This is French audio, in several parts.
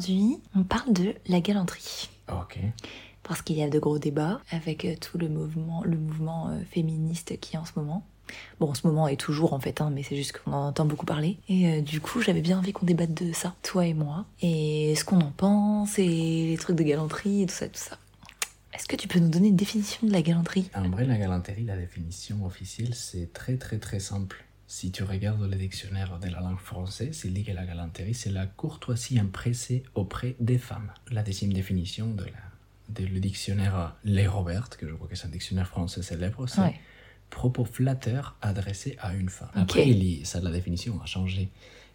Aujourd'hui, on parle de la galanterie. Ok. Parce qu'il y a de gros débats avec euh, tout le mouvement, le mouvement euh, féministe qui est en ce moment. Bon, en ce moment et toujours en fait, hein, mais c'est juste qu'on en entend beaucoup parler. Et euh, du coup, j'avais bien envie qu'on débatte de ça, toi et moi, et ce qu'on en pense, et les trucs de galanterie, et tout ça, tout ça. Est-ce que tu peux nous donner une définition de la galanterie? En vrai, la galanterie, la définition officielle, c'est très très très simple. Si tu regardes le dictionnaire de la langue française, il dit que la galanterie, c'est la courtoisie empressée auprès des femmes. La deuxième définition de la, de le dictionnaire Les Robert, que je crois que c'est un dictionnaire français célèbre, c'est Ouais. propos flatteurs adressés à une femme. Après, il y- ça, la définition a changé.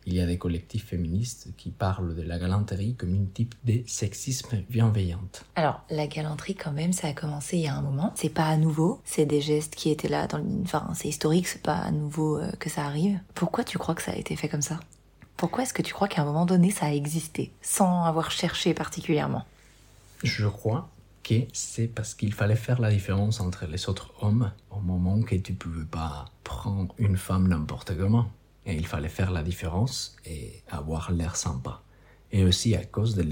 Il y a des collectifs féministes qui parlent de la galanterie comme une type de sexisme bienveillante. Alors, la galanterie, quand même, ça a commencé il y a un moment. C'est pas à nouveau. C'est des gestes qui étaient là dans le... Enfin, c'est historique, c'est pas à nouveau euh, que ça arrive. Pourquoi tu crois que ça a été fait comme ça? Pourquoi est-ce que tu crois qu'à un moment donné, ça a existé, sans avoir cherché particulièrement? Je crois que c'est parce qu'il fallait faire la différence entre les autres hommes au moment que tu pouvais pas prendre une femme n'importe comment. Et il fallait faire la différence et avoir l'air sympa. Et aussi à cause du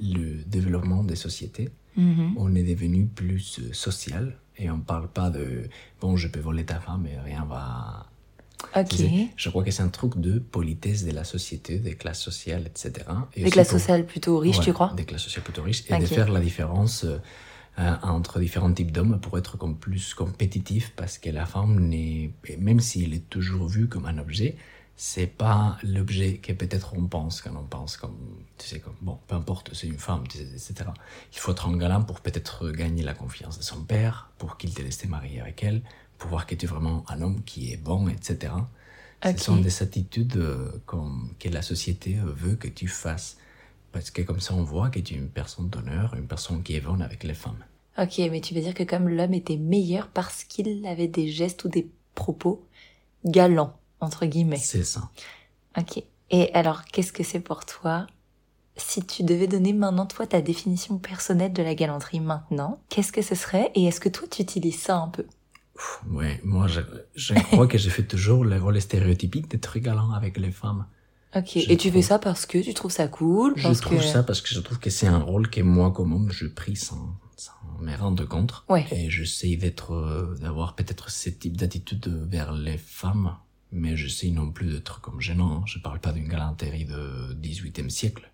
le développement des sociétés, Mhm. on est devenu plus euh, social et on parle pas de bon je peux voler ta femme et rien va Ok. Je crois que c'est un truc de politesse de la société, des classes sociales, etc. Et Des classes sociales plutôt riches, Ouais, tu crois Des classes sociales plutôt riches. Et de faire la différence euh, euh, entre différents types d'hommes pour être comme plus compétitif parce que la femme n'est, même s'il est toujours vu comme un objet, c'est pas l'objet que peut-être on pense quand on pense comme, tu sais, comme, bon, peu importe, c'est une femme, tu sais, etc. Il faut être un galant pour peut-être gagner la confiance de son père, pour qu'il te laisse te marier avec elle, pour voir que tu es vraiment un homme qui est bon, etc. Ce sont des attitudes euh, comme, que la société veut que tu fasses. Parce que comme ça, on voit que tu es une personne d'honneur, une personne qui est bonne avec les femmes. Ok, mais tu veux dire que comme l'homme était meilleur parce qu'il avait des gestes ou des propos galants, entre guillemets. C'est ça. Ok. Et alors, qu'est-ce que c'est pour toi? Si tu devais donner maintenant, toi, ta définition personnelle de la galanterie maintenant, qu'est-ce que ce serait? Et est-ce que toi, tu utilises ça un peu? Ouais, moi, je, je crois que j'ai fait toujours le rôle stéréotypique d'être galant avec les femmes. Ok. Je Et tu fais trouve- ça parce que tu trouves ça cool Je parce trouve que... ça parce que je trouve que c'est un rôle que moi, comme homme, je pris sans, sans me rendre compte. Ouais. Et j'essaie d'être, euh, d'avoir peut-être ce type d'attitude vers les femmes, mais j'essaie non plus d'être comme gênant. hein. Je parle pas d'une galanterie de 18e siècle.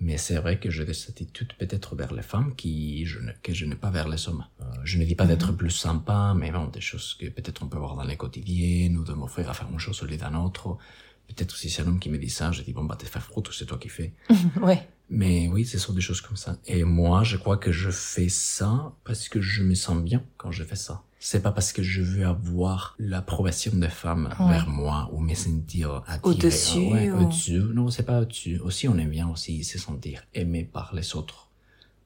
Mais c'est vrai que j'ai des attitudes peut-être vers les femmes qui, je ne, que je n'ai pas vers les hommes. Euh, je ne dis pas d'être plus sympa, mais bon, des choses que peut-être on peut voir dans les quotidiennes, ou de m'offrir à faire une chose au lieu d'un autre. Peut-être si c'est un homme qui me dit ça, je dis bon bah t'es fait froute, c'est toi qui fais. ouais. Mais oui, ce sont des choses comme ça. Et moi, je crois que je fais ça parce que je me sens bien quand je fais ça. C'est pas parce que je veux avoir l'approbation des femmes Ouais. vers moi ou me sentir attiré. Au-dessus, Ah ouais, ou- au-dessus. Non, c'est pas au-dessus. Aussi, on aime bien aussi se sentir aimé par les autres.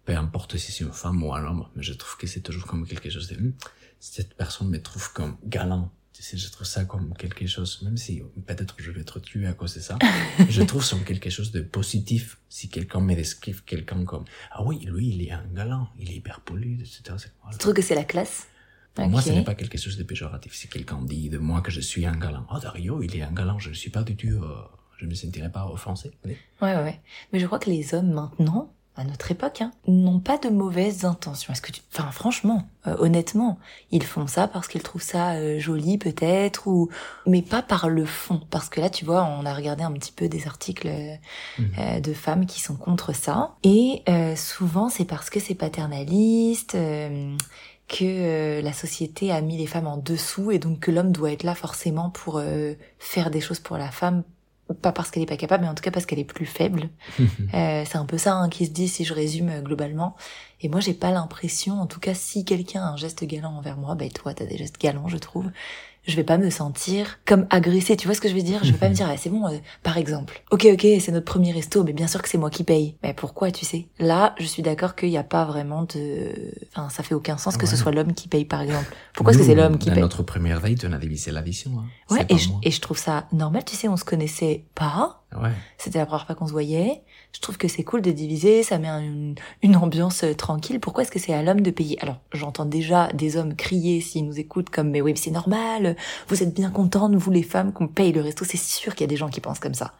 Peu importe si c'est une femme ou un homme. Mais je trouve que c'est toujours comme quelque chose de, Hum, cette personne me trouve comme galant. Je trouve ça comme quelque chose, même si peut-être je vais être tué à cause de ça, je trouve ça comme quelque chose de positif si quelqu'un me décrit quelqu'un comme ah oui lui il est un galant il est hyper poli etc voilà. Tu trouves que c'est la classe? Pour moi ce n'est pas quelque chose de péjoratif si quelqu'un dit de moi que je suis un galant oh Dario il est un galant je ne suis pas du tout euh, je me sentirais pas offensé Oui. Ouais, ouais. Mais je crois que les hommes maintenant, à notre époque, hein, n'ont pas de mauvaises intentions. Est-ce que tu... Enfin, franchement, euh, honnêtement, ils font ça parce qu'ils trouvent ça euh, joli peut-être, ou... Mais pas par le fond. Parce que là, tu vois, on a regardé un petit peu des articles euh, Mhm. de femmes qui sont contre ça. Et euh, souvent, c'est parce que c'est paternaliste... euh, que la société a mis les femmes en dessous et donc que l'homme doit être là forcément pour euh, faire des choses pour la femme pas parce qu'elle est pas capable mais en tout cas parce qu'elle est plus faible euh, c'est un peu ça hein, qui se dit si je résume euh, globalement. Et moi, j'ai pas l'impression, en tout cas, si quelqu'un a un geste galant envers moi, ben toi, t'as des gestes galants, je trouve. Je vais pas me sentir comme agressée. Tu vois ce que je veux dire? Je vais pas me dire, ah, c'est bon. euh, par exemple, ok, ok, c'est notre premier resto, mais bien sûr que c'est moi qui paye. Mais pourquoi, tu sais? Là, je suis d'accord qu'il n'y a pas vraiment de. Enfin, ça fait aucun sens que ce soit l'homme qui paye, par exemple. Pourquoi est-ce que c'est l'homme qui paye? notre première date on a divisé l'addition hein. Ouais, et je, et je trouve ça normal. Tu sais, on se connaissait pas. ouais C'était la première fois qu'on se voyait. Je trouve que c'est cool de diviser, ça met un- une, ambiance euh, tranquille. Pourquoi est-ce que c'est à l'homme de payer? Alors, j'entends déjà des hommes crier s'ils nous écoutent comme mais oui, c'est normal. Vous êtes bien contentes, vous les femmes, qu'on paye le resto. C'est sûr qu'il y a des gens qui pensent comme ça.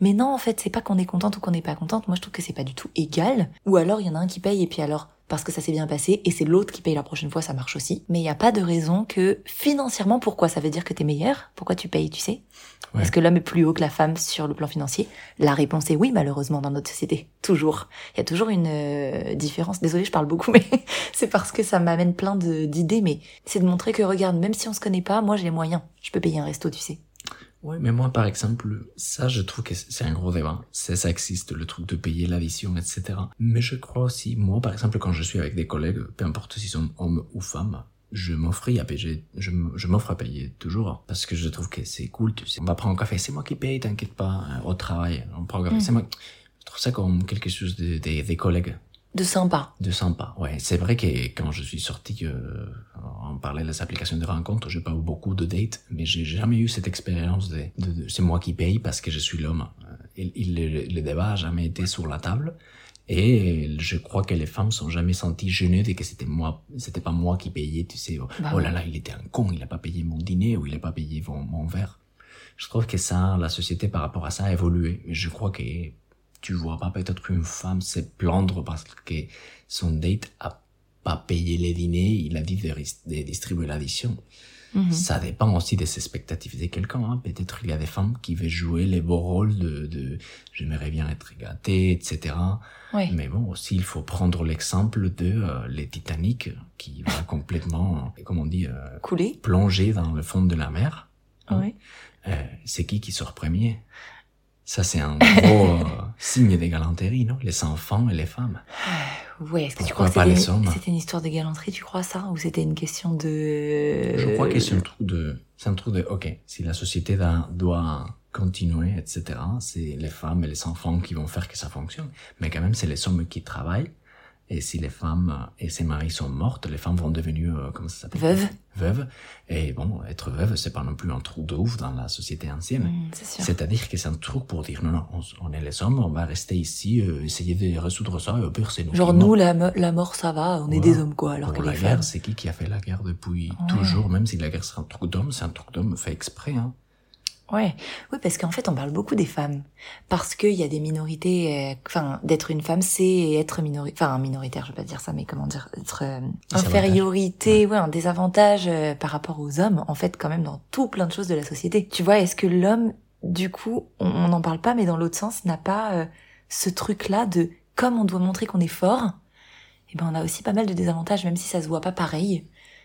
Mais non, en fait, c'est pas qu'on est contente ou qu'on n'est pas contente. Moi, je trouve que c'est pas du tout égal. Ou alors, il y en a un qui paye et puis alors, parce que ça s'est bien passé, et c'est l'autre qui paye la prochaine fois, ça marche aussi. Mais il n'y a pas de raison que financièrement, pourquoi ça veut dire que t'es meilleur? Pourquoi tu payes, tu sais? Ouais. Est-ce que l'homme est plus haut que la femme sur le plan financier La réponse est oui, malheureusement, dans notre société. Toujours. Il y a toujours une euh, différence. Désolée, je parle beaucoup, mais c'est parce que ça m'amène plein de- d'idées. Mais c'est de montrer que, regarde, même si on se connaît pas, moi j'ai les moyens. Je peux payer un resto, tu sais. Ouais, mais moi, par exemple, ça, je trouve que c'est un gros débat. C'est ça existe, le truc de payer l'addition, etc. Mais je crois aussi, moi, par exemple, quand je suis avec des collègues, peu importe s'ils sont hommes ou femmes, je m'offre à payer, je, m'offre à payer toujours, parce que je trouve que c'est cool, tu sais. On va prendre un café, c'est moi qui paye, t'inquiète pas, hein, au travail, on prend un café, Mm. c'est moi. Je trouve ça comme quelque chose de, de- des collègues De sympa. de sympa. Ouais, c'est vrai que quand je suis sorti, euh, on parlait des applications de rencontres, j'ai pas eu beaucoup de dates, mais j'ai jamais eu cette expérience de, de, de- c'est moi qui paye parce que je suis l'homme. Euh, Il, il- le, le débat a jamais été sur la table. Et je crois que les femmes sont jamais senties gênées de que c'était moi, c'était pas moi qui payais, tu sais. Oh, Bah oh là là, il était un con, il a pas payé mon dîner ou il a pas payé mon, mon verre. Je trouve que ça, la société par rapport à ça a évolué. Mais je crois que tu vois pas peut-être une femme se plaindre parce que son date a pas payé les dîners, il a dit de, distribuer l'addition. Mhm. Ça dépend aussi des expectatives de quelqu'un. Hein. Peut-être il y a des femmes qui veulent jouer les beaux rôles de, de j'aimerais bien être gâtée, etc. Ouais. Mais bon, aussi il faut prendre l'exemple de euh, les Titanic qui va complètement, comment on dit, euh, Coulé. plonger dans le fond de la mer. Ouais. Euh, c'est qui qui sort premier? Ça c'est un gros euh, signe de galanterie, non? Les enfants et les femmes. Ouais, est-ce que tu crois pas que les c'était une histoire de galanterie, tu crois ça? Ou c'était une question de... Je crois que c'est un truc de, c'est un truc de, ok, si la société doit continuer, etc., c'est les femmes et les enfants qui vont faire que ça fonctionne. Mais quand même, c'est les hommes qui travaillent. Et si les femmes et ses maris sont mortes, les femmes vont devenir, euh, comment ça s'appelle? Veuves. Veuves. Et bon, être veuve, c'est pas non plus un trou de ouf dans la société ancienne. Mm, c'est sûr. C'est-à-dire que c'est un truc pour dire, non, non, on, on est les hommes, on va rester ici, euh, essayer de résoudre ça, et au pire, c'est nous Genre nous, la, la mort, ça va, on est des hommes quoi, alors Pour que la les guerre, femmes... c'est qui qui a fait la guerre depuis Ouais. toujours, même si la guerre c'est un truc d'homme, c'est un truc d'homme fait exprès. Hein. Ouais, oui, parce qu'en fait, on parle beaucoup des femmes. Parce qu'il y a des minorités, euh, enfin, d'être une femme, c'est être minoritaire, enfin, minoritaire, je vais pas dire ça, mais comment dire, être euh, infériorité, ouais. un désavantage euh, par rapport aux hommes, en fait, quand même, dans tout plein de choses de la société. Tu vois, est-ce que l'homme, du coup, on n'en parle pas, mais dans l'autre sens, n'a pas euh, ce truc-là de, comme on doit montrer qu'on est fort, eh ben, on a aussi pas mal de désavantages, même si ça se voit pas pareil.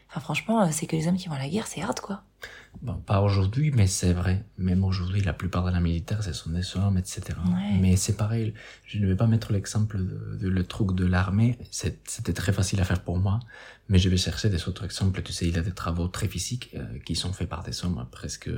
Enfin, franchement, euh, c'est que les hommes qui vont à la guerre, c'est hard, quoi. Bon, pas aujourd'hui, mais c'est vrai. Même aujourd'hui, la plupart de la militaire, ce sont des hommes, etc. Ouais. Mais c'est pareil. Je ne vais pas mettre l'exemple de, de le truc de l'armée. C'est- C'était très facile à faire pour moi. Mais je vais chercher des autres exemples. Tu sais, il y a des travaux très physiques euh, qui sont faits par des hommes. Presque,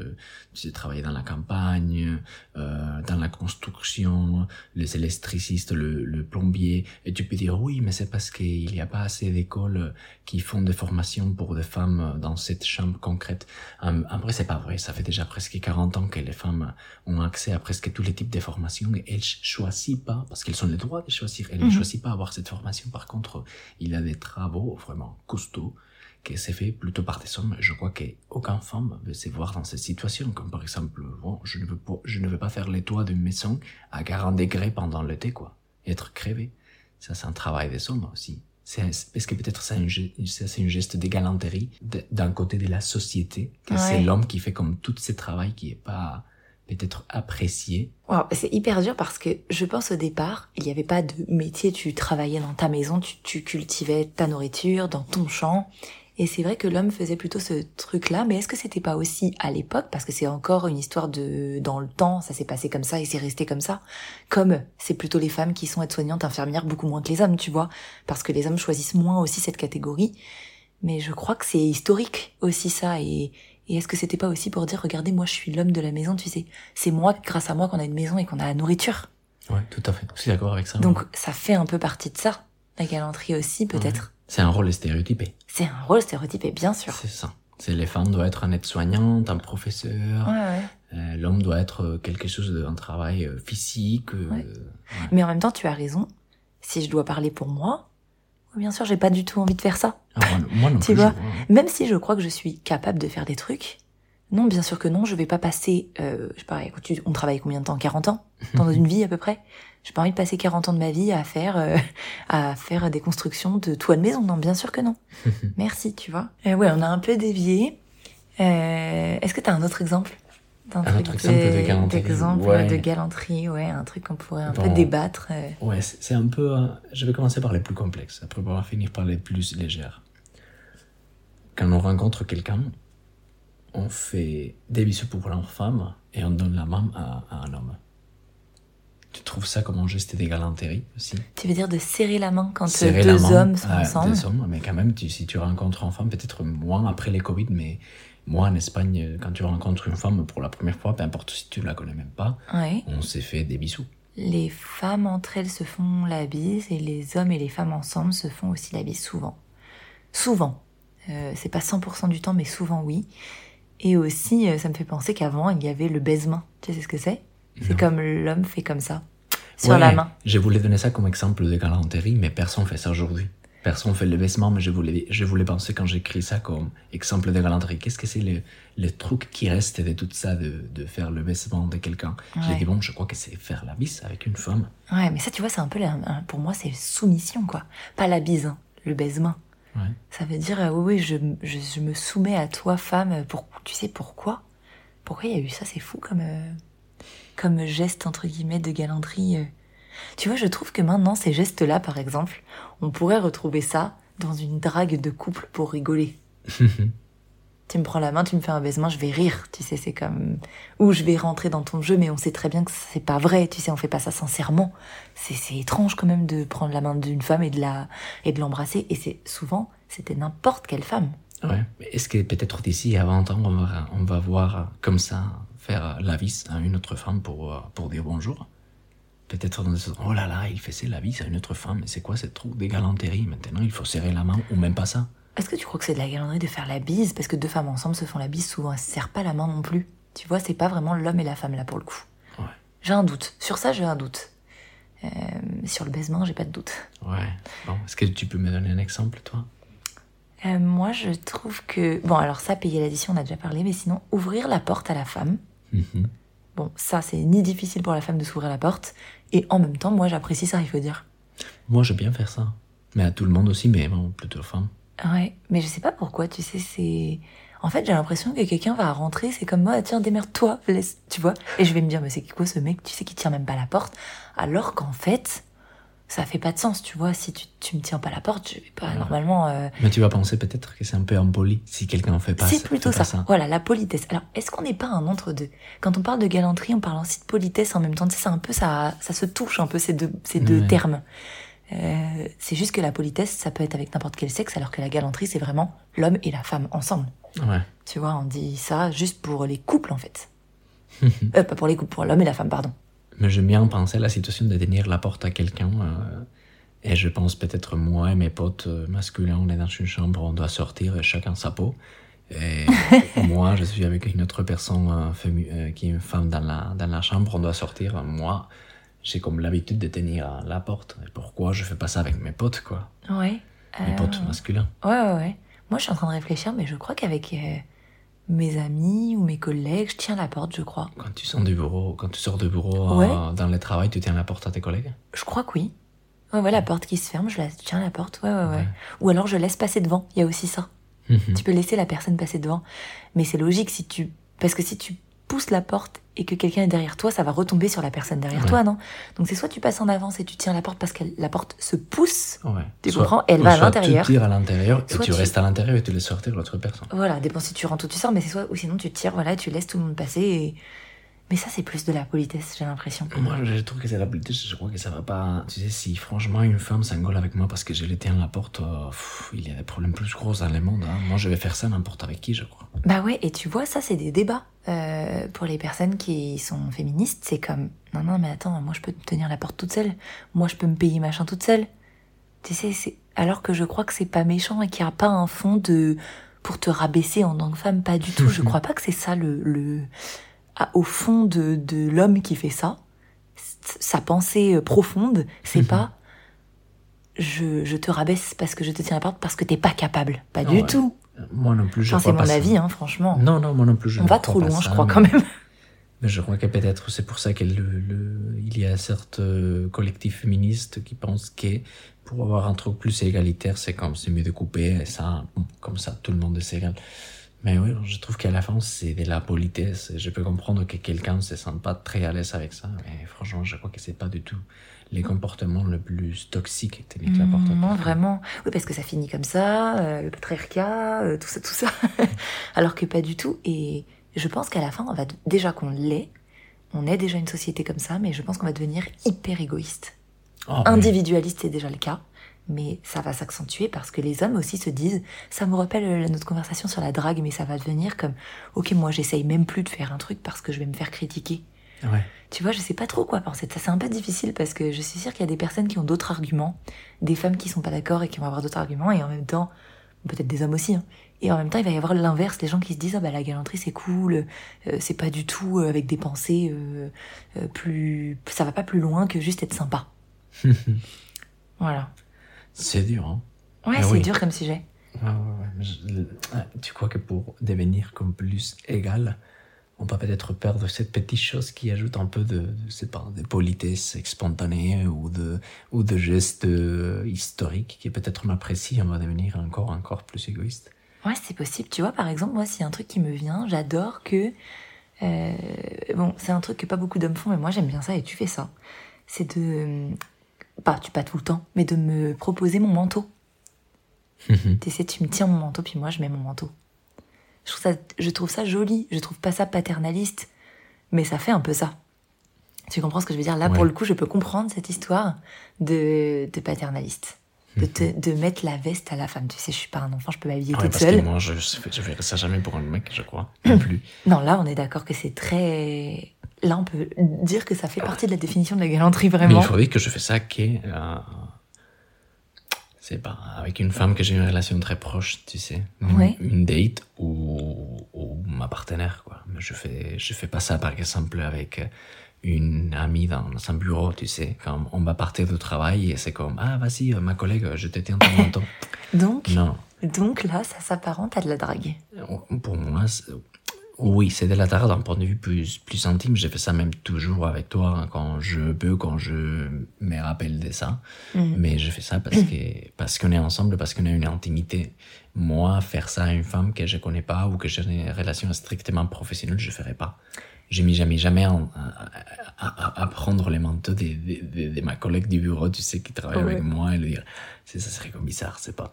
tu sais, travailler dans la campagne, euh, dans la construction, les électricistes, le, le plombier. Et tu peux dire, oui, mais c'est parce qu'il n'y a pas assez d'écoles qui font des formations pour des femmes dans cette chambre concrète. Hum, Après, c'est pas vrai. Ça fait déjà presque 40 ans que les femmes ont accès à presque tous les types de formations et elles choisissent pas, parce qu'elles ont le droit de choisir, elles ne Mhm. choisissent pas avoir cette formation. Par contre, il y a des travaux vraiment costauds qui c'est fait plutôt par des hommes. Je crois qu'aucune femme veut se voir dans cette situation, comme par exemple, bon, je ne veux pas, je ne veux pas faire les toits d'une maison à 40 degrés pendant l'été, quoi. Et être crevé. Ça, c'est un travail des hommes aussi. C'est, parce que peut-être c'est un, c'est un geste de galanterie d'un côté de la société, que c'est l'homme qui fait comme tout ce travail qui est pas peut-être apprécié. C'est hyper dur parce que je pense au départ, il n'y avait pas de métier, tu travaillais dans ta maison, tu, tu cultivais ta nourriture dans ton champ. Et c'est vrai que l'homme faisait plutôt ce truc-là, mais est-ce que c'était pas aussi à l'époque, parce que c'est encore une histoire de dans le temps, ça s'est passé comme ça et c'est resté comme ça, comme c'est plutôt les femmes qui sont aides-soignantes, infirmières, beaucoup moins que les hommes, tu vois, parce que les hommes choisissent moins aussi cette catégorie. Mais je crois que c'est historique aussi ça, et, et est-ce que c'était pas aussi pour dire, regardez, moi je suis l'homme de la maison, tu sais, c'est moi, grâce à moi, qu'on a une maison et qu'on a la nourriture. Ouais, tout à fait. Je suis d'accord avec ça. Donc ça fait un peu partie de ça, la galanterie aussi peut-être. c'est un rôle stéréotypé. C'est un rôle stéréotypé, bien sûr. C'est ça. C'est les femmes doivent être un aide-soignante, un professeur. Ouais, ouais. Euh, L'homme doit être euh, quelque chose d'un travail euh, physique. euh, ouais. Mais en même temps, tu as raison. Si je dois parler pour moi, bien sûr, j'ai pas du tout envie de faire ça. Ah, moi, non- moi non Tu plus. vois, je. Même si je crois que je suis capable de faire des trucs, Non, bien sûr que non, je vais pas passer, euh, je sais pas, on travaille combien de temps? 40 ans? Dans une vie à peu près? J'ai pas envie de passer 40 ans de ma vie à faire euh, à faire des constructions de toits de maison. Non, bien sûr que non. Merci, tu vois. Euh, ouais, on a un peu dévié. Euh, Est-ce que tu as un autre exemple? Un autre exemple de galanterie. Exemple ouais. de galanterie, ouais, un truc qu'on pourrait un peu débattre. euh. Ouais, c'est un peu. euh, je vais commencer par les plus complexes, après on va finir par les plus légères. Quand on rencontre quelqu'un, on fait des bisous pour la femme et on donne la main à, à un homme. Tu trouves ça comme un geste de galanterie aussi? Tu veux dire de serrer la main quand Serrer deux main hommes sont ensemble deux hommes, mais quand même, tu- si tu rencontres une femme, peut-être moins après les Covid, mais moi en Espagne, euh, quand tu rencontres une femme pour la première fois, peu importe si tu la connais même pas, Ouais. on s'est fait des bisous. Les femmes entre elles se font la bise et les hommes et les femmes ensemble se font aussi la bise souvent. Souvent. Euh, c'est pas 100% du temps, mais souvent oui. Et aussi, euh, ça me fait penser qu'avant, il y avait le baise-main. Tu sais ce que c'est? C'est comme l'homme fait comme ça, sur Ouais, la main. Je voulais donner ça comme exemple de galanterie, mais personne fait ça aujourd'hui. Personne fait le baissement, mais je voulais, je voulais penser quand j'écris ça comme exemple de galanterie. Qu'est-ce que c'est le, le truc qui reste de tout ça, de, de faire le baissement de quelqu'un? J'ai dit, bon, je crois que c'est faire la bise avec une femme. Ouais, mais ça, tu vois, c'est un peu, la- pour moi, c'est soumission, quoi. Pas la bise, hein, le baise-main. Ouais. Ça veut dire, euh, oui, oui, je, je, je me soumets à toi, femme. Pour, tu sais pourquoi? Pourquoi il y a eu ça? C'est fou comme, euh, comme geste, entre guillemets, de galanterie. euh. Tu vois, je trouve que maintenant, ces gestes-là, par exemple, on pourrait retrouver ça dans une drague de couple pour rigoler. tu me prends la main, tu me fais un baisement, je vais rire, tu sais, c'est comme... Ou je vais rentrer dans ton jeu, mais on sait très bien que c'est pas vrai, tu sais, on fait pas ça sincèrement. C'est étrange quand même de prendre la main d'une femme et de la et de l'embrasser, et c'est souvent, c'était n'importe quelle femme. Ouais. Est-ce que peut-être d'ici à 20 ans, on va, on va voir comme ça, faire la vis à une autre femme pour, pour dire bonjour? Peut-être dans des oh là là, il faisait la vis à une autre femme, mais c'est quoi cette truc de galanterie Maintenant, il faut serrer la main, ou même pas ça. Est-ce que tu crois que c'est de la galanterie de faire la bise? Parce que deux femmes ensemble se font la bise, souvent elles se serrent pas la main non plus. Tu vois, c'est pas vraiment l'homme et la femme là pour le coup. Ouais. J'ai un doute. Sur ça, j'ai un doute. Euh, sur le baisement, j'ai pas de doute. Ouais. Bon, est-ce que tu peux me donner un exemple, toi? Euh, moi, je trouve que... Bon, alors ça, payer l'addition, on a déjà parlé, mais sinon, ouvrir la porte à la femme. Mhm. Bon, ça, c'est ni difficile pour la femme de s'ouvrir la porte, et en même temps, moi, j'apprécie ça, il faut dire. Moi, veux bien faire ça. Mais à tout le monde aussi, mais bon, plutôt aux femmes. Ouais, mais je sais pas pourquoi, tu sais, c'est... En fait, j'ai l'impression que quelqu'un va rentrer, c'est comme moi, tiens, démerde-toi, laisse, tu vois. Et je vais me dire, mais c'est quoi ce mec, tu sais, qui tient même pas la porte, alors qu'en fait, ça fait pas de sens, tu vois. Si tu, tu me tiens pas la porte, je vais pas, normalement... euh, Mais tu vas penser peut-être que c'est un peu impoli si quelqu'un en fait pas C'est plutôt ça. Voilà, la politesse. Alors, est-ce qu'on n'est pas un entre-deux? Quand on parle de galanterie, on parle aussi de politesse en même temps. Tu sais, c'est un peu ça, ça se touche un peu ces deux, ces deux Ouais. termes. Euh, c'est juste que la politesse, ça peut être avec n'importe quel sexe, alors que la galanterie, c'est vraiment l'homme et la femme ensemble. Ouais. Tu vois, on dit ça juste pour les couples, en fait. euh, pas pour les couples, pour l'homme et la femme, pardon. Mais j'aime bien penser à la situation de tenir la porte à quelqu'un. euh, et je pense peut-être moi et mes potes euh, masculins, on est dans une chambre, on doit sortir et chacun sa peau. Et moi, je suis avec une autre personne euh, qui est une femme dans la, dans la chambre, on doit sortir. Moi, j'ai comme l'habitude de tenir la porte. Et pourquoi je fais pas ça avec mes potes, quoi? Ouais. Mes Euh, potes masculins. Ouais, ouais, ouais. Moi, je suis en train de réfléchir, mais je crois qu'avec mes amis ou mes collègues, je tiens la porte, je crois. Quand tu sors du bureau, quand tu sors du bureau Ouais. euh, dans le travail, tu tiens la porte à tes collègues? Je crois que oui. Ouais, ouais, la porte qui se ferme, je la tiens la porte, ouais, ouais, ouais. Ouais. Ou alors je laisse passer devant, il y a aussi ça. Mhm. Tu peux laisser la personne passer devant. Mais c'est logique si tu. Parce que si tu pousses la porte et que quelqu'un est derrière toi, ça va retomber sur la personne derrière Ouais. toi, non? Donc c'est soit tu passes en avance et tu tiens la porte parce que la porte se pousse. Ouais. Tu Soit- comprends? Elle va à soit l'intérieur. Tu tires à l'intérieur et tu, tu- restes à l'intérieur et tu laisses sortir l'autre personne. Voilà, dépend si tu rentres ou tu sors, mais c'est soit. Ou sinon tu tires, voilà, tu laisses tout le monde passer. Et... Mais ça, c'est plus de la politesse, j'ai l'impression. Moi, je trouve que c'est la politesse, je crois que ça va pas. Tu sais, si franchement une femme s'engueule avec moi parce que je l'éteins la porte, euh, pff, il y a des problèmes plus gros dans le monde. hein. Moi, je vais faire ça n'importe avec qui, je crois. Bah ouais, et tu vois, ça c'est des débats. Euh, pour les personnes qui sont féministes, c'est comme non non mais attends, moi je peux tenir la porte toute seule, moi je peux me payer machin toute seule. Tu sais, c'est alors que je crois que c'est pas méchant et qu'il n'y a pas un fond de pour te rabaisser en tant que femme, pas du tout. je crois pas que c'est ça le le au fond de de l'homme qui fait ça. Sa pensée euh, profonde, c'est pas je, je te rabaisse parce que je te tiens la porte parce que t'es pas capable. Pas du ouais. tout. Moi non plus, je Enfin, c'est mon avis, hein, franchement. Non, non, moi non plus, je On ne va trop loin, ça, je crois, mais- quand même. Mais je crois que peut-être c'est pour ça qu'il il y a certains collectifs féministes qui pensent que pour avoir un truc plus égalitaire, c'est comme c'est mieux de couper, et ça, comme ça, tout le monde est égal. Mais oui, je trouve qu'à la fin, c'est de la politesse. Je peux comprendre que quelqu'un se sente pas très à l'aise avec ça, mais franchement, je crois que c'est pas du tout les comportements les plus toxiques que tu apportes. à Mm, Non, vraiment. Oui, parce que ça finit comme ça, euh, le patriarcat, euh, tout ça, tout ça. Alors que pas du tout. Et je pense qu'à la fin, on va déjà qu'on l'est. On est déjà une société comme ça, mais je pense qu'on va devenir hyper égoïste. Ah, oui. Individualiste, c'est déjà le cas. Mais ça va s'accentuer parce que les hommes aussi se disent, ça me rappelle euh, notre conversation sur la drague, mais ça va devenir comme, ok, moi j'essaye même plus de faire un truc parce que je vais me faire critiquer. Ouais. Tu vois, je sais pas trop quoi penser de ça. C'est un peu difficile parce que je suis sûre qu'il y a des personnes qui ont d'autres arguments, des femmes qui sont pas d'accord et qui vont avoir d'autres arguments, et en même temps, peut-être des hommes aussi, hein. et en même temps, il va y avoir l'inverse, les gens qui se disent, ah bah la galanterie c'est cool, euh, c'est pas du tout euh, avec des pensées euh, plus. Ça va pas plus loin que juste être sympa. Voilà. C'est dur, hein. Ouais, Ah c'est oui. dur comme sujet. Ouais, ouais, ouais. Ah, tu crois que pour devenir comme plus égal, on peut peut-être perdre cette petite chose qui ajoute un peu de, de, je sais pas, de politesse spontanée ou de, ou de gestes euh, historiques qui peut-être on apprécie, on va devenir encore, encore plus égoïste. Ouais, c'est possible. Tu vois, par exemple, moi, s'il y a un truc qui me vient, j'adore que. euh, bon, c'est un truc que pas beaucoup d'hommes font, mais moi, j'aime bien ça et tu fais ça. C'est de. Pas, tu pas tout le temps, mais de me proposer mon manteau. Tu sais, tu me tiens mon manteau, puis moi, je mets mon manteau. Je trouve ça, je trouve ça joli. Je trouve pas ça paternaliste, mais ça fait un peu ça. Tu comprends ce que je veux dire? Là, pour le coup, je peux comprendre cette histoire de, de paternaliste. De, te, de mettre la veste à la femme. Tu sais, je suis pas un enfant, je peux m'habiller Ouais, toute parce seule. que moi, je, je verrais ça jamais pour un mec, je crois, non plus. Non, là, on est d'accord que c'est très. Là, on peut dire que ça fait partie de la définition de la galanterie, Mais vraiment. il faut dire que je fais ça que, euh, c'est pas, avec une femme que j'ai une relation très proche, tu sais. Une, Ouais. une date ou, ou ma partenaire, quoi. Mais je fais, je fais pas ça, par exemple, avec une amie dans un bureau, tu sais. Quand on va partir du travail et c'est comme, ah, vas-y, ma collègue, je te tiens ton manteau. Donc, non. donc là, ça s'apparente à de la drague. Pour moi, c'est- oui, c'est de la tare d'un point de vue plus, plus intime. J'ai fait ça même toujours avec toi hein, quand je peux, quand je me rappelle de ça. Mhm. Mais je fais ça parce que parce qu'on est ensemble, parce qu'on a une intimité. Moi, faire ça à une femme que je connais pas ou que j'ai une relation strictement professionnelle, je ferais pas. Je m'y jamais jamais en- à, à- à- à prendre les manteaux de, de, de- de ma collègue du bureau, tu sais, qui travaille avec moi et lui dire, c'est ça serait comme bizarre, c'est pas.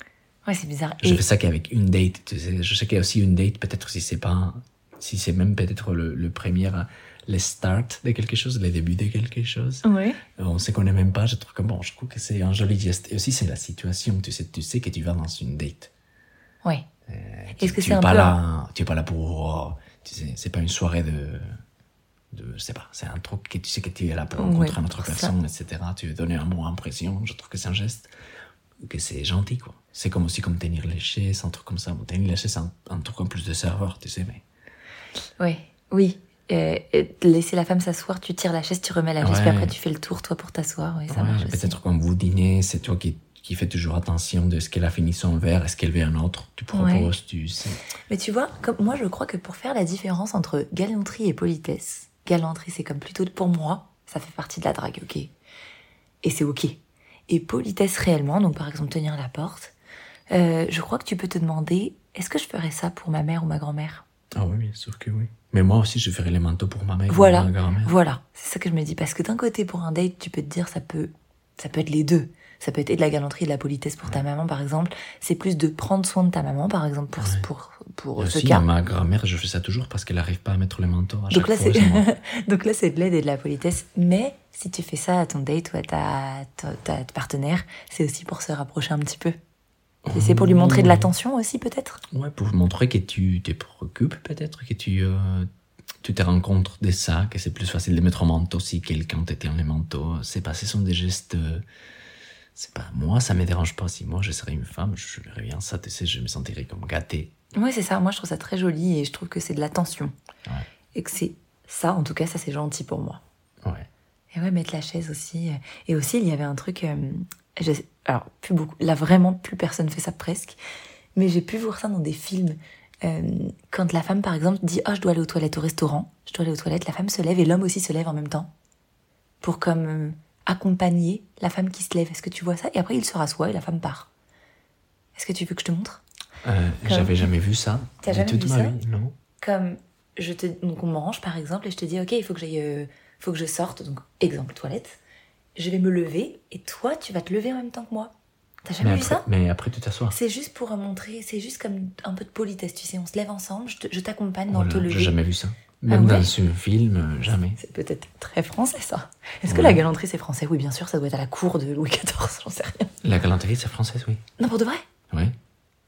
Ouais, c'est bizarre. Je Et- fais ça qu'avec une date. Tu sais. Je sais qu'il y a aussi une date, peut-être si c'est pas, si c'est même peut-être le, le premier, le start de quelque chose, le début de quelque chose. Ouais. On se connaît même pas. Je trouve que bon, je trouve que c'est un joli geste. Et aussi, c'est la situation. Tu sais, tu sais que tu vas dans une date. Ouais. Tu, Est-ce que c'est es un pas peu là, tu es pas là pour, oh, tu sais, c'est pas une soirée de, de, je sais pas, c'est un truc que tu sais que tu es là pour Ouais, rencontrer une autre ça. personne, etc. Tu veux donner un mot impression. Je trouve que c'est un geste, que c'est gentil, quoi. C'est comme aussi comme tenir les chaises, un truc comme ça. Bon, tenir les chaises, c'est un, un truc en plus de serveur, tu sais, mais. Ouais. Oui. Euh, euh, laisser la femme s'asseoir, tu tires la chaise, tu remets la chaise, Ouais. puis après tu fais le tour, toi, pour t'asseoir. Ouais, ça Ouais, marche aussi. peut-être quand vous dînez, c'est toi qui, qui fais toujours attention de ce qu'elle a fini son verre, est-ce qu'elle veut un autre, tu proposes, tu sais. Mais tu vois, comme moi, je crois que pour faire la différence entre galanterie et politesse, galanterie, c'est comme plutôt pour moi, ça fait partie de la drague, ok? Et c'est ok. Et politesse réellement, donc par exemple tenir la porte, euh, je crois que tu peux te demander, est-ce que je ferais ça pour ma mère ou ma grand-mère? Ah oui, bien sûr que oui. Mais moi aussi, je ferais les manteaux pour ma mère Voilà, ma grand-mère. voilà, c'est ça que je me dis. Parce que d'un côté, pour un date, tu peux te dire, ça peut, ça peut être les deux. Ça peut être et de la galanterie et de la politesse pour ta maman, par exemple. C'est plus de prendre soin de ta maman, par exemple, pour, Ouais. pour, pour ce aussi, cas. à ma grand-mère, je fais ça toujours parce qu'elle n'arrive pas à mettre les manteaux à Donc chaque là, fois. c'est donc là, c'est de l'aide et de la politesse. Mais si tu fais ça à ton date ou à ta, ta, ta partenaire, c'est aussi pour se rapprocher un petit peu. Et c'est pour lui montrer de l'attention aussi, peut-être? Ouais, pour montrer que tu te préoccupes peut-être, que tu, euh, tu te rends compte de ça, que c'est plus facile de mettre un manteau si quelqu'un te tient les manteaux. C'est pas, ce sont des gestes. euh, C'est pas, moi, ça me dérange pas. Si moi, je serais une femme, je verrais bien ça, tu sais, je me sentirais comme gâté. Ouais, c'est ça. Moi, je trouve ça très joli et je trouve que c'est de l'attention. Ouais. Et que c'est ça, en tout cas, ça c'est gentil pour moi. Ouais. Et ouais, mettre la chaise aussi. euh, Et aussi, il y avait un truc. euh, je- alors, plus beaucoup. Là, vraiment, plus personne fait ça presque. Mais j'ai pu voir ça dans des films. Euh, quand la femme, par exemple, dit Oh, je dois aller aux toilettes au restaurant, je dois aller aux toilettes, la femme se lève et l'homme aussi se lève en même temps. Pour comme euh, accompagner la femme qui se lève. Est-ce que tu vois ça? Et après, il se rassoit et la femme part. Est-ce que tu veux que je te montre? Euh, J'avais jamais vu ça. T'as jamais vu ça? vie, non. Comme je te, donc on me range par exemple et je te dis ok il faut que j'aille, euh, faut que je sorte donc exemple toilette. Je vais me lever et toi tu vas te lever en même temps que moi. T'as jamais Mais vu après, ça mais après, tu t'assois. C'est juste pour montrer, c'est juste comme un peu de politesse, tu sais. On se lève ensemble, je te- t'accompagne dans Oh te là, lever. J'ai jamais vu ça. Même ouais dans un film, euh, jamais. C'est peut-être très français ça. Est-ce que la galanterie c'est français? Oui bien sûr, ça doit être à la cour de Louis XIV, j'en sais rien. La galanterie, c'est française, oui. Non pour de vrai? Ouais.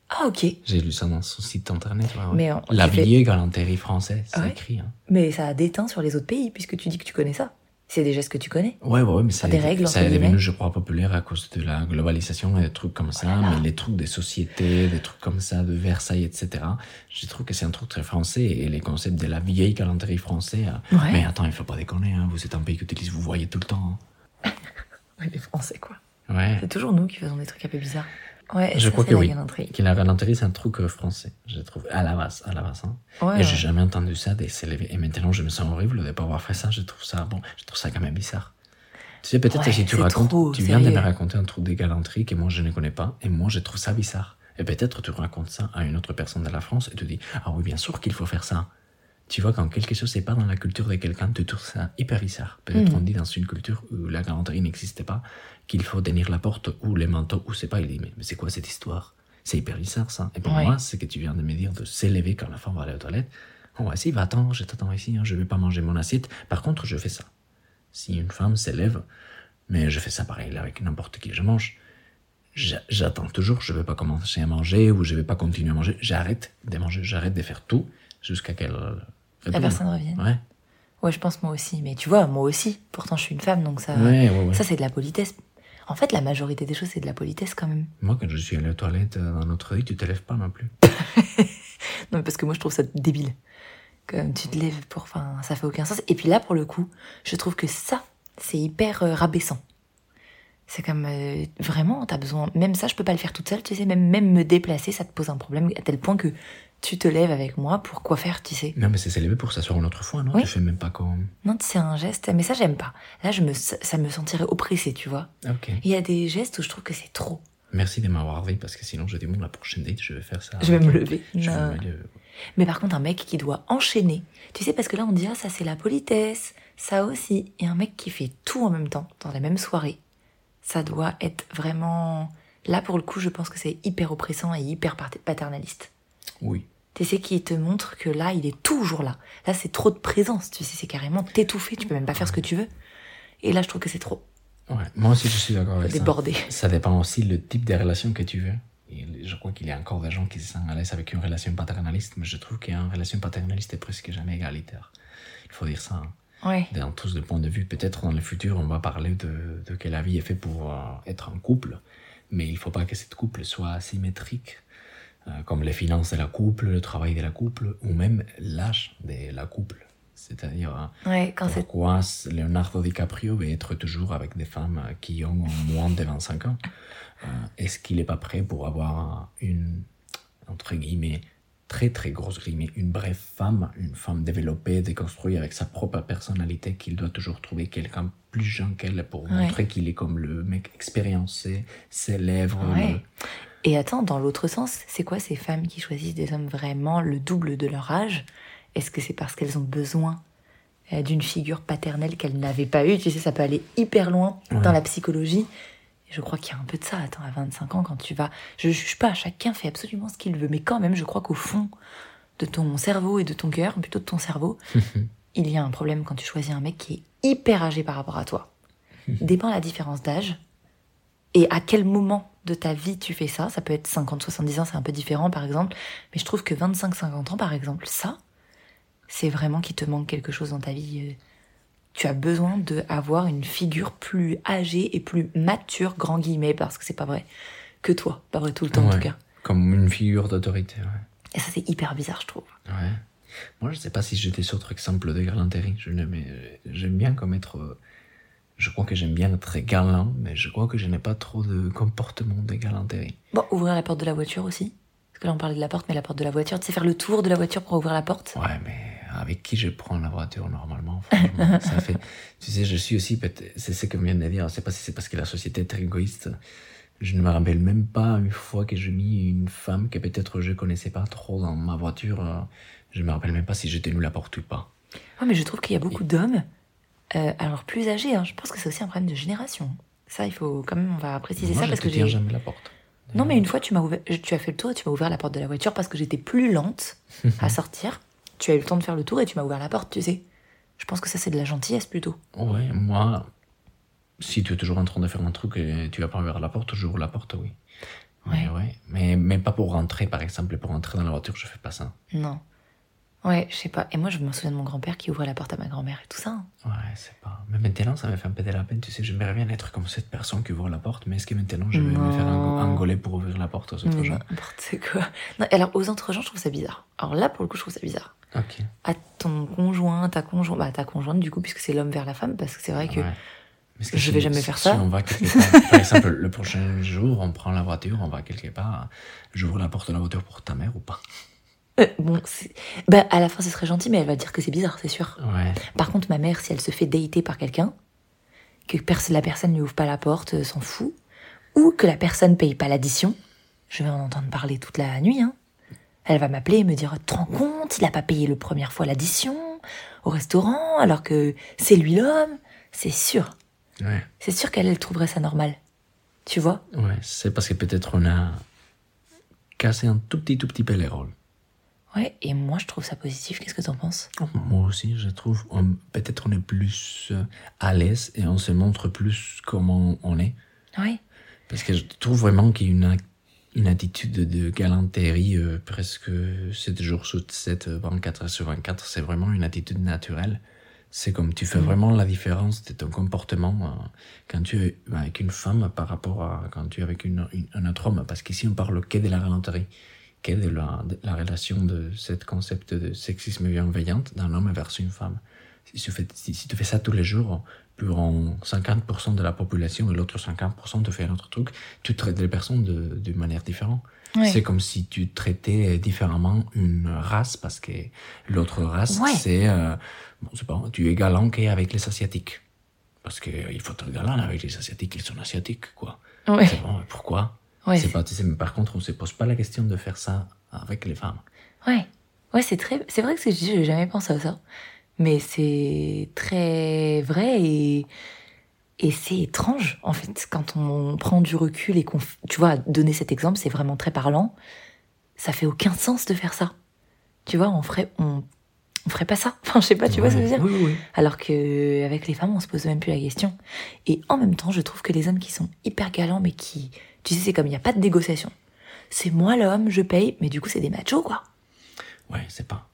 Ah ok. J'ai lu ça dans son site internet. ouais. Mais on- La vieille galanterie française, c'est écrit. Hein. Mais ça a déteint sur les autres pays puisque tu dis que tu connais ça. C'est des gestes que tu connais. Ouais, ouais, mais ça, Des règles, ça est devenu, je crois, populaire à cause de la globalisation et des trucs comme ça, Voilà. mais les trucs des sociétés, des trucs comme ça, de Versailles, etc. Je trouve que c'est un truc très français et les concepts de la vieille euh, Ouais. Mais attends, il faut pas déconner, hein, vous êtes un pays qui utilise, vous voyez tout le temps. Ouais, les Français quoi. hein. Ouais. C'est toujours nous qui faisons des trucs un peu bizarres. Ouais, Je crois que la oui. galanterie. Que la galanterie, c'est un truc euh, français, je trouve, à la base, à la base. hein. Ouais, et j'ai jamais entendu ça de s'élever. Et maintenant, je me sens horrible de pas avoir fait ça. Je trouve ça, bon, je trouve ça quand même bizarre. Tu sais, peut-être si tu racontes, trop, tu viens de me raconter un truc de galanterie que moi je ne connais pas, et moi je trouve ça bizarre. Et peut-être tu racontes ça à une autre personne de la France et tu dis, ah oui, bien sûr qu'il faut faire ça. Tu vois, quand quelque chose n'est pas dans la culture de quelqu'un, tu trouves ça hyper bizarre. Peut-être Mhm. on dit dans une culture où la galanterie n'existait pas, qu'il faut tenir la porte ou les manteaux ou c'est pas. Il dit, mais, mais c'est quoi cette histoire? C'est hyper bizarre ça. Et pour Ouais. moi, c'est que tu viens de me dire de s'élever quand la femme va aller aux toilettes. Oh, vas-y, va-t'en, je t'attends ici, hein, je vais pas manger mon assiette. Par contre, je fais ça. Si une femme s'élève, mais je fais ça pareil avec n'importe qui je mange, j'a- j'attends toujours, je vais pas commencer à manger ou je vais pas continuer à manger. J'arrête de manger, j'arrête de faire tout jusqu'à qu'elle La retourne. personne revienne. Ouais, Ouais, je pense moi aussi. Mais tu vois, moi aussi. Pourtant, je suis une femme, donc ça, ouais, ouais. ouais. ça c'est de la politesse. En fait, la majorité des choses, c'est de la politesse quand même. Moi, quand je suis allé aux toilettes euh, dans notre lit, tu te lèves pas non plus. Non, mais parce que moi, je trouve ça débile. Comme tu te lèves pour. Enfin, ça fait aucun sens. Et puis là, pour le coup, je trouve que ça, c'est hyper euh, rabaissant. C'est comme. euh, vraiment, t'as besoin. Même ça, je peux pas le faire toute seule, tu sais. Même, même me déplacer, ça te pose un problème à tel point que tu te lèves avec moi pour quoi faire, tu sais? Non, mais c'est s'élever pour s'asseoir une autre fois, non? Oui. Tu fais même pas comme. Non, c'est un geste. Mais ça, j'aime pas. Là, je me, ça me sentirait oppressée, tu vois. Ok. Il y a des gestes où je trouve que c'est trop. Merci de m'avoir dit parce que sinon, je dis, bon, la prochaine date, je vais faire ça. Je vais me lever. Je vais me lever. Mais par contre, un mec qui doit enchaîner, tu sais, parce que là, on dit, ah, ça c'est la politesse, ça aussi. Et un mec qui fait tout en même temps, dans la même soirée, ça doit être vraiment. Là, pour le coup, je pense que c'est hyper oppressant et hyper pat- paternaliste. Oui. Tu sais, qui te montre que là, il est toujours là. Là, c'est trop de présence, tu sais, c'est carrément t'étouffer, tu peux même pas faire ce que tu veux. Et là, je trouve que c'est trop Ouais. Moi aussi, je suis d'accord avec ça. débordé. Ça dépend aussi le type de relation que tu veux. Et je crois qu'il y a encore des gens qui se sentent à l'aise avec une relation paternaliste, mais je trouve qu'une relation paternaliste est presque jamais égalitaire. Il faut dire ça. hein. Ouais. Dans tous les points de vue, peut-être dans le futur, on va parler de, de que la vie est faite pour euh, être en couple, mais il faut pas que cette couple soit asymétrique, comme les finances de la couple, le travail de la couple, ou même l'âge de la couple. C'est-à-dire, hein, Ouais, quand c'est. pourquoi Leonardo DiCaprio veut être toujours avec des femmes qui ont moins de 25 ans Euh, Est-ce qu'il n'est pas prêt pour avoir une, entre guillemets, très très grosse guillemets, une vraie femme, une femme développée, déconstruite avec sa propre personnalité, qu'il doit toujours trouver quelqu'un plus jeune qu'elle pour Ouais. montrer qu'il est comme le mec expériencé. Ouais. le- Et attends, dans l'autre sens, c'est quoi ces femmes qui choisissent des hommes vraiment le double de leur âge? Est-ce que c'est parce qu'elles ont besoin euh, d'une figure paternelle qu'elles n'avaient pas eue? Tu sais, ça peut aller hyper loin Ouais. dans la psychologie. Et je crois qu'il y a un peu de ça. Attends, à 25 ans, quand tu vas... Je juge pas, chacun fait absolument ce qu'il veut. Mais quand même, je crois qu'au fond de ton cerveau et de ton cœur, plutôt de ton cerveau, il y a un problème quand tu choisis un mec qui est hyper âgé par rapport à toi. Dépend la différence d'âge et à quel moment de ta vie tu fais ça? Ça peut être 50, 70 ans, c'est un peu différent par exemple. Mais je trouve que 25, 50 ans par exemple, ça, c'est vraiment qu'il te manque quelque chose dans ta vie. Euh, Tu as besoin d'avoir une figure plus âgée et plus mature, grand guillemets, parce que c'est pas vrai que toi. Pas vrai tout le temps en tout cas. Comme une figure d'autorité. ouais. Et ça c'est hyper bizarre je trouve. Ouais. Moi, je sais pas si j'ai des autres exemples de galanterie. Je euh, j'aime bien comme être. euh, Je crois que j'aime bien être galant, mais je crois que je n'ai pas trop de comportement de galanterie. Bon, ouvrir la porte de la voiture aussi. Parce que là on parlait de la porte, mais la porte de la voiture. Tu sais faire le tour de la voiture pour ouvrir la porte Ouais, mais avec qui je prends la voiture normalement ça fait. Tu sais, je suis aussi. C'est ce que vient de dire. C'est pas si c'est parce que la société est très égoïste. Je ne me rappelle même pas une fois que j'ai mis une femme que peut-être je connaissais pas trop dans ma voiture. Je me rappelle même pas si j'ai tenu la porte ou pas. Ouais, mais je trouve qu'il y a beaucoup d'hommes, euh, alors plus âgés. Hein, je pense que c'est aussi un problème de génération. Ça, il faut quand même, on va préciser Moi, ça parce que j'ai. jamais la porte. Non, mais une fois, tu m'as ouvert, tu as fait le tour et tu m'as ouvert la porte de la voiture parce que j'étais plus lente à sortir. Tu as eu le temps de faire le tour et tu m'as ouvert la porte, tu sais. Je pense que ça, c'est de la gentillesse plutôt. Ouais, moi, si tu es toujours en train de faire un truc et tu vas pas ouvrir la porte, j'ouvre la porte, oui. Ouais, ouais. Mais, mais pas pour rentrer, par exemple. Pour rentrer dans la voiture, je fais pas ça. Non. Ouais, je sais pas. Et moi, je me souviens de mon grand-père qui ouvrait la porte à ma grand-mère et tout ça. hein. Ouais, c'est pas. Mais maintenant, ça me fait un peu de la peine. Tu sais, j'aimerais bien être comme cette personne qui ouvre la porte, mais est-ce que maintenant je vais me faire Non. engo- engoler pour ouvrir la porte aux autres gens? N'importe quoi. Non, alors, aux autres gens, je trouve ça bizarre. Alors là, pour le coup, je trouve ça bizarre. Ok. À ton conjoint, ta conjointe, bah, ta conjointe, du coup, puisque c'est l'homme vers la femme, parce que c'est vrai que. Ouais. Mais que je si- vais jamais si- faire si ça. on va quelque part, par exemple, le prochain jour, on prend la voiture, on va quelque part, j'ouvre la porte de la voiture pour ta mère ou pas? Euh, bon, bah, à la fin, ce serait gentil, mais elle va dire que c'est bizarre, c'est sûr. Ouais. Par contre, ma mère, si elle se fait dater par quelqu'un, que la personne lui ouvre pas la porte, euh, s'en fout, ou que la personne paye pas l'addition, je vais en entendre parler toute la nuit. Hein. Elle va m'appeler et me dire Tu te rends compte, il a pas payé le première fois l'addition au restaurant, alors que c'est lui l'homme. C'est sûr. Ouais. C'est sûr qu'elle, elle trouverait ça normal. Tu vois? Ouais, c'est parce que peut-être on a cassé un tout petit, tout petit peu les rôles. Ouais, et moi, je trouve ça positif. Qu'est-ce que t'en penses? Moi aussi, je trouve, on- peut-être on est plus euh, à l'aise et on se montre plus comment on est. Ouais. Parce que je trouve vraiment qu'il y a une, une attitude de galanterie euh, presque 7 jours sur 7, euh, 24 heures sur 24. C'est vraiment une attitude naturelle. C'est comme tu fais vraiment la différence de ton comportement euh, quand tu es avec une femme par rapport à quand tu es avec une, une- un autre homme. Parce qu'ici, on parle que de la galanterie, que de la, de la relation de ce concept de sexisme bienveillant d'un homme vers une femme? Si tu, fais, si, si tu fais ça tous les jours, pour en 50% de la population et l'autre 50% te fait un autre truc, tu traites les personnes de, de manière différente. Ouais. C'est comme si tu traitais différemment une race parce que l'autre race, Ouais. c'est, euh, bon, c'est pas, tu es galant qu'avec les asiatiques. Parce que euh, il faut être galant avec les asiatiques, ils sont asiatiques, quoi. Ouais. C'est bon, pourquoi? Ouais, c'est sais, mais par contre, on se pose pas la question de faire ça avec les femmes. Ouais, ouais, c'est très, c'est vrai que c'est, j'ai jamais pensé à ça, mais c'est très vrai et et c'est étrange en fait quand on prend du recul et qu'on, tu vois, donner cet exemple, c'est vraiment très parlant. Ça fait aucun sens de faire ça. Tu vois, on ferait, on, on ferait pas ça. Enfin, je sais pas, tu vois ce que je veux dire. Oui, oui. Alors que avec les femmes, on se pose même plus la question. Et en même temps, je trouve que les hommes qui sont hyper galants, mais qui, tu sais, c'est comme il n'y a pas de négociation. C'est moi l'homme, je paye, mais du coup, c'est des machos, quoi. Ouais, c'est pas.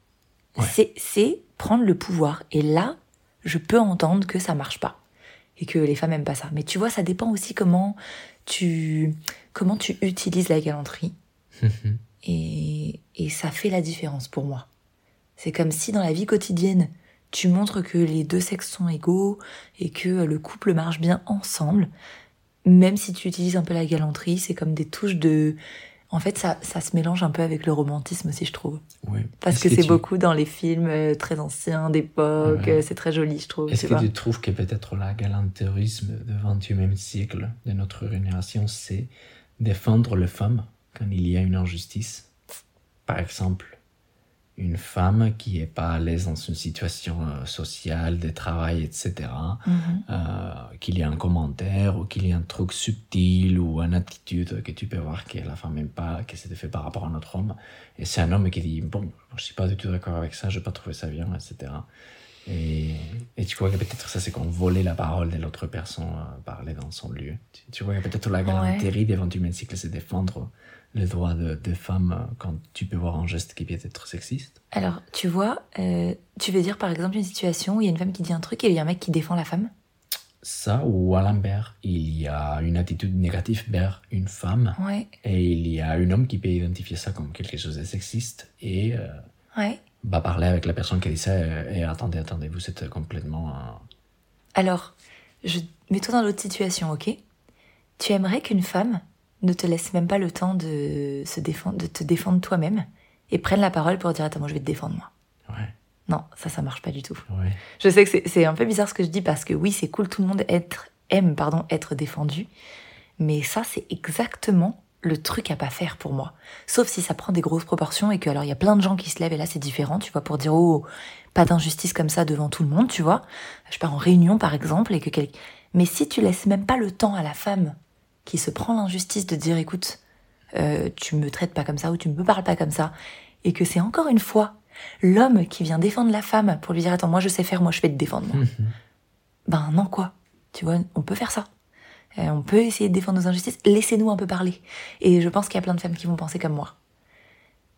Ouais. C'est, c'est prendre le pouvoir. Et là, je peux entendre que ça marche pas. Et que les femmes aiment pas ça. Mais tu vois, ça dépend aussi comment tu, comment tu utilises la galanterie. Et, et ça fait la différence pour moi. C'est comme si dans la vie quotidienne, tu montres que les deux sexes sont égaux et que le couple marche bien ensemble. Même si tu utilises un peu la galanterie, c'est comme des touches de... En fait, ça, ça se mélange un peu avec le romantisme aussi, je trouve. Oui. Parce que, c'est tu- beaucoup dans les films euh, très anciens d'époque, Ouais. c'est très joli, je trouve. Est-ce que vois. tu trouves que peut-être la galanterisme du 21e siècle de notre génération, c'est défendre les femmes quand il y a une injustice? Par exemple, une femme qui est pas à l'aise dans une situation euh, sociale, de travail, etc., Mhm. euh, qu'il y ait un commentaire ou qu'il y ait un truc subtil ou une attitude que tu peux voir que la femme n'aime pas, que c'est fait par rapport à notre homme. Et c'est un homme qui dit, bon, je suis pas du tout d'accord avec ça, je n'ai pas trouvé ça bien, etc. Et, et tu crois que peut-être ça, c'est qu'on volait la parole de l'autre personne, euh, parler dans son lieu. Tu, tu crois que peut-être la galanterie des 21e siècle, c'est défendre les droits de- des femmes quand tu peux voir un geste qui peut être sexiste Alors, tu vois, euh, tu veux dire par exemple une situation où il y a une femme qui dit un truc et il y a un mec qui défend la femme? Ça, ou à l'inverse, il y a une attitude négative vers une femme. Ouais, Et il y a un homme qui peut identifier ça comme quelque chose de sexiste et euh, ouais. Va parler avec la personne qui dit ça euh, et attendez, attendez, vous êtes complètement... Alors, je... mets-toi dans l'autre situation, ok? Tu aimerais qu'une femme ne te laissent même pas le temps de, se défendre, de te défendre toi-même et prennent la parole pour dire Attends, moi je vais te défendre moi. Ouais. Non, ça, ça marche pas du tout. Ouais. Je sais que c'est- c'est un peu bizarre ce que je dis parce que oui, c'est cool, tout le monde être, aime pardon, être défendu. Mais ça, c'est exactement le truc à pas faire pour moi. Sauf si ça prend des grosses proportions et que alors il y a plein de gens qui se lèvent et là c'est différent, tu vois, pour dire oh pas d'injustice comme ça devant tout le monde, tu vois. Je pars en réunion par exemple et que quel... mais si tu laisses même pas le temps à la femme qui se prend l'injustice de dire écoute euh, tu me traites pas comme ça ou tu me parles pas comme ça et que c'est encore une fois l'homme qui vient défendre la femme pour lui dire attends moi je sais faire moi je vais te défendre moi. ben non quoi tu vois on peut faire ça on peut essayer de défendre nos injustices. Laissez-nous un peu parler. Et je pense qu'il y a plein de femmes qui vont penser comme moi.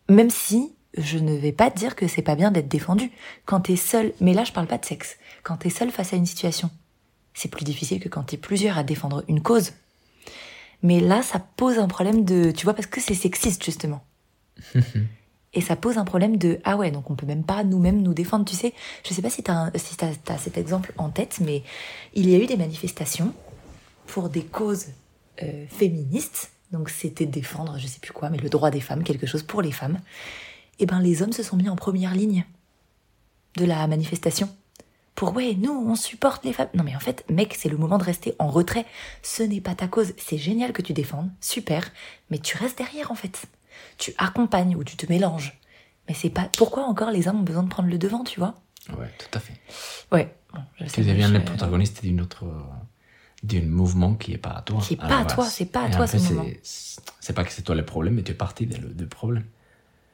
Même si je ne vais pas dire que c'est pas bien d'être défendu. Quand t'es seul mais là je parle pas de sexe. Quand t'es seul face à une situation c'est plus difficile que quand t'es plusieurs à défendre une cause. Mais là ça pose un problème de tu vois parce que c'est sexiste justement. Et ça pose un problème de ah ouais donc on peut même pas nous-mêmes nous défendre tu sais. Je sais pas si t'as cet exemple en tête mais il y a eu des manifestations pour des causes euh, féministes. Donc c'était défendre je sais plus quoi mais le droit des femmes quelque chose pour les femmes. Et ben les hommes se sont mis en première ligne de la manifestation. Pour ouais nous on supporte les femmes. Non mais en fait mec c'est le moment de rester en retrait. Ce n'est pas ta cause. C'est génial que tu défendes. Super. Mais tu restes derrière en fait. Tu accompagnes ou tu te mélanges. Mais c'est pas pourquoi encore les hommes ont besoin de prendre le devant tu vois? Ouais, tout à fait. ouais bon, je sais Tu que deviens je- le protagoniste d'une autre, euh, d'un mouvement qui est pas à toi. Qui est à pas à toi, c'est pas à toi, ce c'est- mouvement. C'est pas que c'est toi le problème, mais tu es parti du de, problème.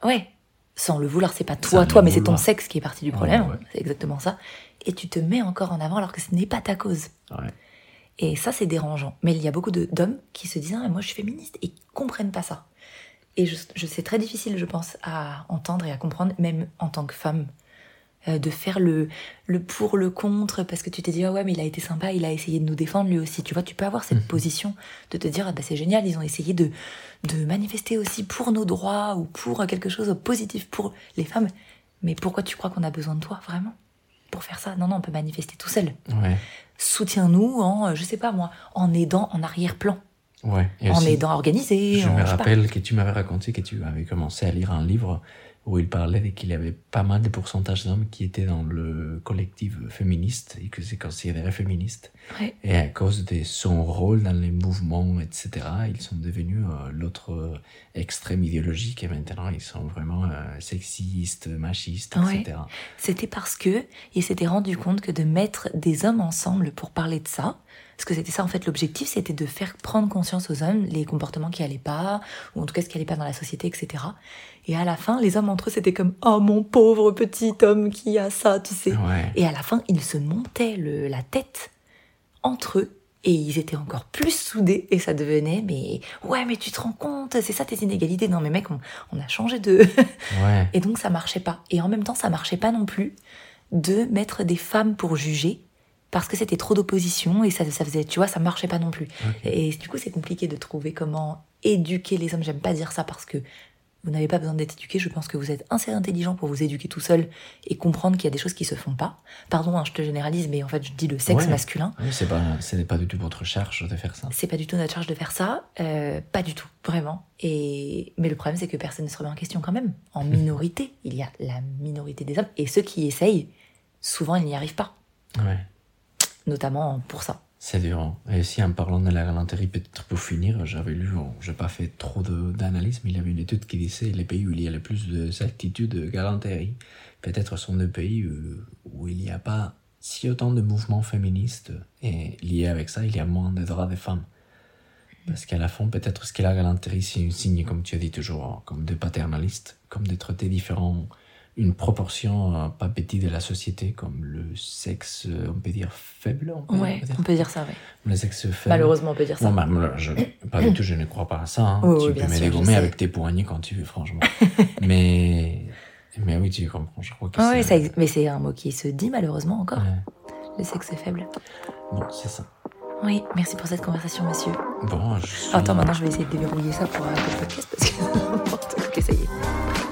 Ouais, sans le vouloir, c'est pas toi, Sans toi, mais c'est ton sexe qui est parti du problème. Ouais, ouais. C'est exactement ça. Et tu te mets encore en avant alors que ce n'est pas ta cause. Ouais. Et ça, c'est dérangeant. Mais il y a beaucoup de- d'hommes qui se disent ah, moi, je suis féministe et comprennent pas ça. Et je, je c'est très difficile, je pense, à entendre et à comprendre, même en tant que femme, euh, de faire le, le pour, le contre, parce que tu t'es dit ah ouais, mais il a été sympa, il a essayé de nous défendre lui aussi. Tu vois, tu peux avoir cette Mhm. position de te dire ah bah c'est génial, ils ont essayé de, de manifester aussi pour nos droits ou pour quelque chose de positif pour les femmes. Mais pourquoi tu crois qu'on a besoin de toi, vraiment? Pour faire ça? Non, non, on peut manifester tout seul. Ouais. Soutiens-nous en, euh, je sais pas moi, en aidant en arrière-plan, Ouais. Et en aussi, aidant à organiser. Je en- me rappelle que tu m'avais raconté que tu avais commencé à lire un livre où il parlait qu'il y avait pas mal de pourcentages d'hommes qui étaient dans le collectif féministe et que c'est considéré féministe. Ouais. Et à cause de son rôle dans les mouvements, etc., ils sont devenus euh, l'autre euh, extrême idéologique et maintenant ils sont vraiment euh, sexistes, machistes, Ouais. etc. C'était parce que il s'était rendu compte que de mettre des hommes ensemble pour parler de ça, parce que c'était ça en fait l'objectif, c'était de faire prendre conscience aux hommes les comportements qui allaient pas, ou en tout cas ce qui allait pas dans la société, etc. Et à la fin, les hommes entre eux, c'était comme oh mon pauvre petit homme qui a ça, tu sais. Ouais. Et à la fin, ils se montaient le, la tête entre eux. Et ils étaient encore plus soudés et ça devenait mais ouais mais tu te rends compte c'est ça tes inégalités non mais mec on, on a changé de Ouais. et donc ça marchait pas. Et en même temps, ça marchait pas non plus de mettre des femmes pour juger parce que c'était trop d'opposition et ça, ça faisait, tu vois, ça marchait pas non plus. Et du coup, c'est compliqué de trouver comment éduquer les hommes. J'aime pas dire ça parce que vous n'avez pas besoin d'être éduqué. Je pense que vous êtes assez intelligent pour vous éduquer tout seul et comprendre qu'il y a des choses qui se font pas. Pardon, hein, je te généralise, mais en fait, je dis le sexe Ouais. masculin. Oui, c'est pas, ce n'est pas du tout votre charge de faire ça. C'est pas du tout notre charge de faire ça, euh, pas du tout, vraiment. Et mais le problème c'est que personne ne se remet en question quand même. En minorité, il y a la minorité des hommes et ceux qui essayent, souvent ils n'y arrivent pas, Ouais. Notamment pour ça. C'est dur. hein. Et aussi, en parlant de la galanterie, peut-être pour finir, j'avais lu, bon, j'ai pas fait trop d'analyse, mais il y avait une étude qui disait les pays où il y a le plus de certitude de galanterie, peut-être sont des pays où, où il n'y a pas si autant de mouvements féministes, et lié avec ça, il y a moins de droits des femmes. Parce qu'à la fin, peut-être ce que la galanterie, c'est un signe, comme tu as dit toujours, hein, comme de paternaliste, comme de traiter différents, une proportion euh, pas petite de la société, comme le sexe, euh, on peut dire, faible, on peut Ouais, dire on peut dire ça, ouais. le sexe faible. Malheureusement, on peut dire ça. Bah, je, pas du tout, je ne crois pas à ça. hein. Oui, tu oui, peux me dégommer avec tes poignets quand tu veux, franchement. mais, mais oui, tu comprends. Je crois que c'est. ça mais c'est un mot qui se dit malheureusement encore. Ouais. Le sexe faible. Bon, c'est ça. Oui, merci pour cette conversation, monsieur. Bon, je suis... Attends, maintenant je vais essayer de déverrouiller ça pour un podcast parce que. ok, ça y est.